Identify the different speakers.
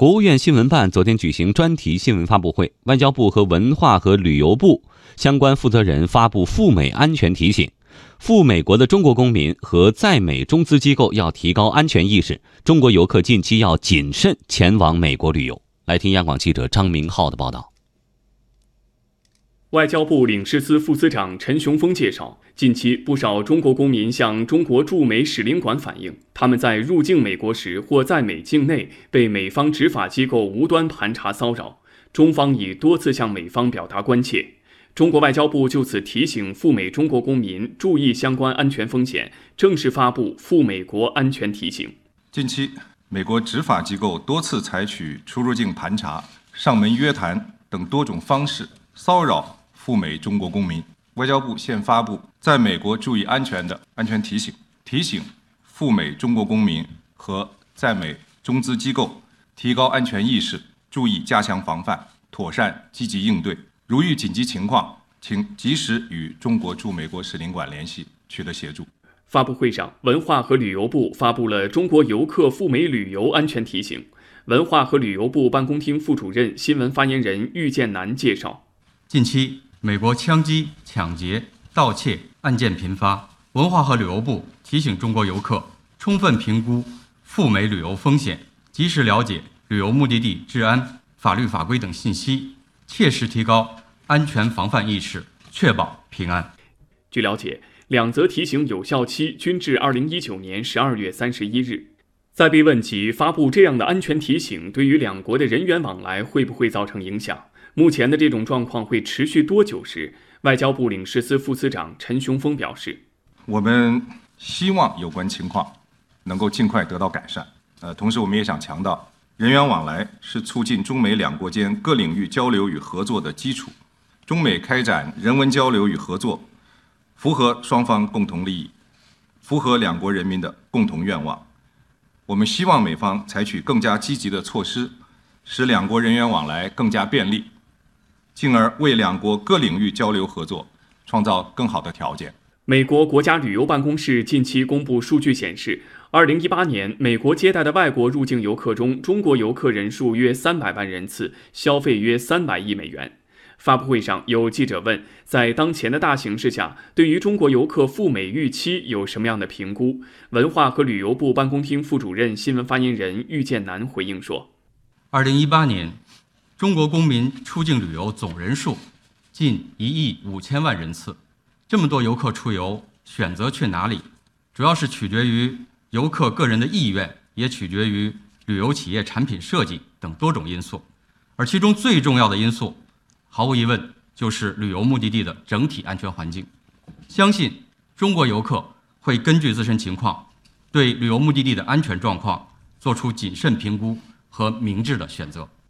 Speaker 1: 国务院新闻办昨天举行专题新闻发布会，外交部和文化和旅游部相关负责人发布赴美安全提醒，赴美国的中国公民和在美中资机构要提高安全意识，中国游客近期要谨慎前往美国旅游。来听央广记者张明浩的报道。
Speaker 2: 外交部领事司副司长陈雄峰介绍，近期不少中国公民向中国驻美使领馆反映，他们在入境美国时或在美境内被美方执法机构无端盘查骚扰，中方已多次向美方表达关切。中国外交部就此提醒赴美中国公民注意相关安全风险，正式发布赴美国安全提醒。
Speaker 3: 近期，美国执法机构多次采取出入境盘查、上门约谈等多种方式骚扰。赴美中国公民，外交部现发布在美国注意安全的安全提醒，提醒赴美中国公民和在美中资机构提高安全意识，注意加强防范，妥善积极应对。如遇紧急情况，请及时与中国驻美国使领馆联系，取得协助。
Speaker 2: 发布会上，文化和旅游部发布了中国游客赴美旅游安全提醒。文化和旅游部办公厅副主任、新闻发言人郁建南介绍，
Speaker 4: 近期。美国枪击、抢劫、盗窃案件频发，文化和旅游部提醒中国游客充分评估赴美旅游风险，及时了解旅游目的地治安、法律法规等信息，切实提高安全防范意识，确保平安。
Speaker 2: 据了解，两则提醒有效期均至二零一九年十二月三十一日。在被问及发布这样的安全提醒对于两国的人员往来会不会造成影响？目前的这种状况会持续多久时，外交部领事司副司长陈雄峰表示：“
Speaker 3: 我们希望有关情况能够尽快得到改善。呃，同时我们也想强调，人员往来是促进中美两国间各领域交流与合作的基础。中美开展人文交流与合作，符合双方共同利益，符合两国人民的共同愿望。我们希望美方采取更加积极的措施，使两国人员往来更加便利。”进而为两国各领域交流合作创造更好的条件。
Speaker 2: 美国国家旅游办公室近期公布数据显示，二零一八年美国接待的外国入境游客中，中国游客人数约三百万人次，消费约三百亿美元。发布会上有记者问，在当前的大形势下，对于中国游客赴美预期有什么样的评估？文化和旅游部办公厅副主任、新闻发言人郁建南回应说：“
Speaker 4: 二零一八年。”中国公民出境旅游总人数近一亿五千万人次，这么多游客出游，选择去哪里，主要是取决于游客个人的意愿，也取决于旅游企业产品设计等多种因素。而其中最重要的因素，毫无疑问就是旅游目的地的整体安全环境。相信中国游客会根据自身情况，对旅游目的地的安全状况做出谨慎评估和明智的选择。